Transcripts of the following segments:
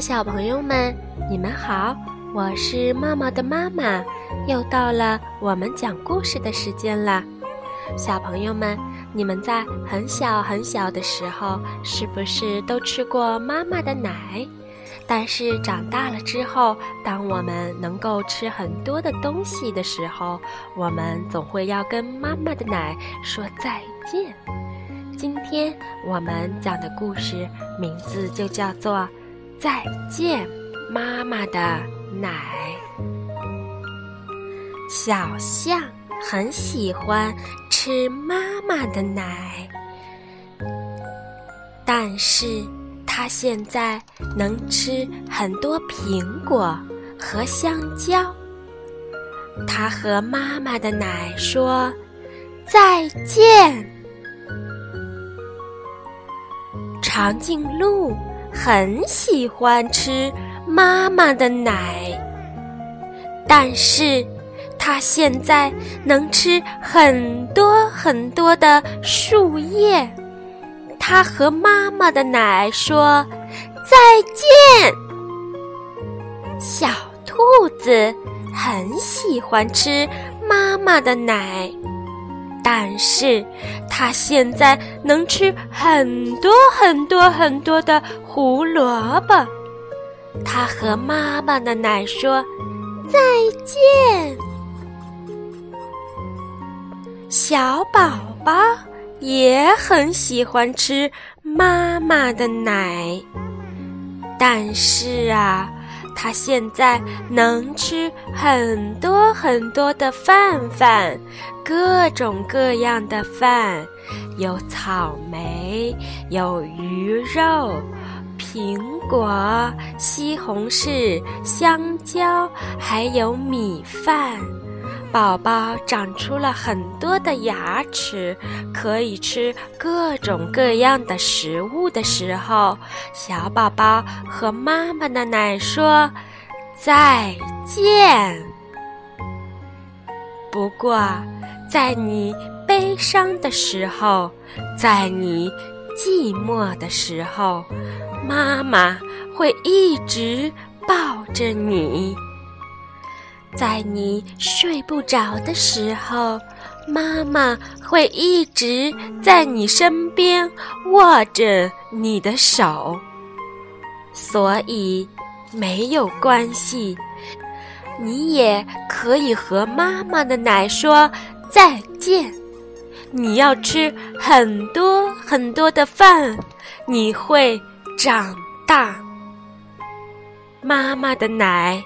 小朋友们，你们好，我是茂茂的妈妈，又到了我们讲故事的时间了。小朋友们，你们在很小很小的时候，是不是都吃过妈妈的奶？但是长大了之后，当我们能够吃很多的东西的时候，我们总会要跟妈妈的奶说再见。今天我们讲的故事名字就叫做《再见妈妈的奶》。小象很喜欢吃妈妈的奶，但是。它现在能吃很多苹果和香蕉。它和妈妈的奶说再见。长颈鹿很喜欢吃妈妈的奶，但是它现在能吃很多很多的树叶。它和妈妈的奶说再见。小兔子很喜欢吃妈妈的奶，但是他现在能吃很多很多很多的胡萝卜。他和妈妈的奶说再见。小宝宝。也很喜欢吃妈妈的奶，但是啊，他现在能吃很多很多的饭饭，各种各样的饭，有草莓，有鱼肉，苹果，西红柿，香蕉，还有米饭。宝宝长出了很多的牙齿，可以吃各种各样的食物的时候，小宝宝和妈妈的奶说再见。不过，在你悲伤的时候，在你寂寞的时候，妈妈会一直抱着你。在你睡不着的时候，妈妈会一直在你身边握着你的手，所以没有关系，你也可以和妈妈的奶说再见。你要吃很多很多的饭，你会长大。妈妈的奶，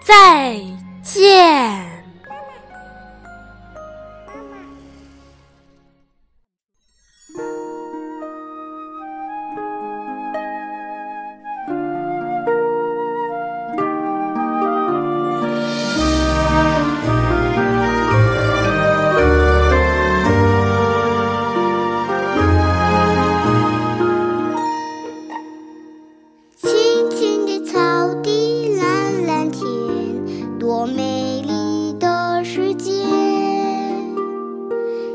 再。见。我美丽的世界，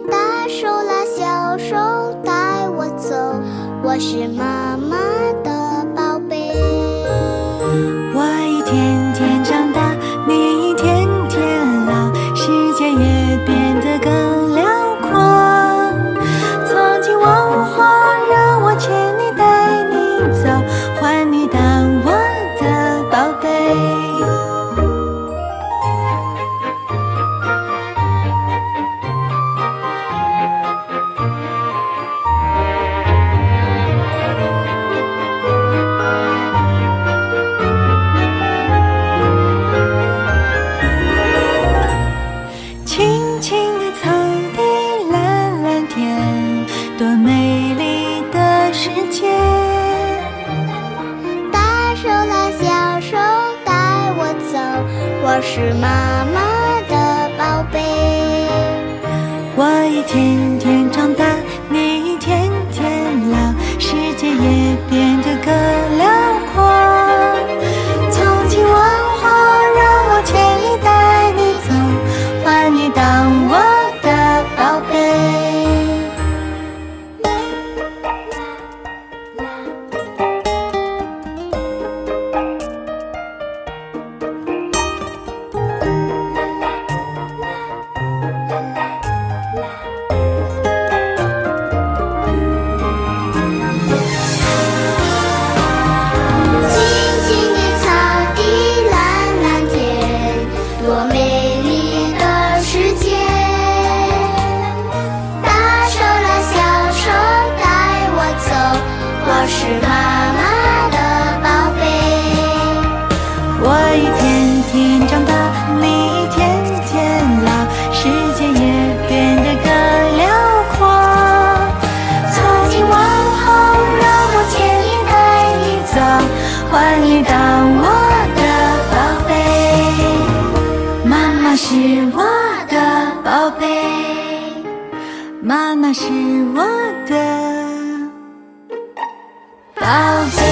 大手拉小手带我走，我是妈妈。青青的草地蓝蓝天多美丽的世界。大手拉小手带我走我是妈妈的宝贝。我一天天长大是我的宝贝，妈妈是我的宝贝。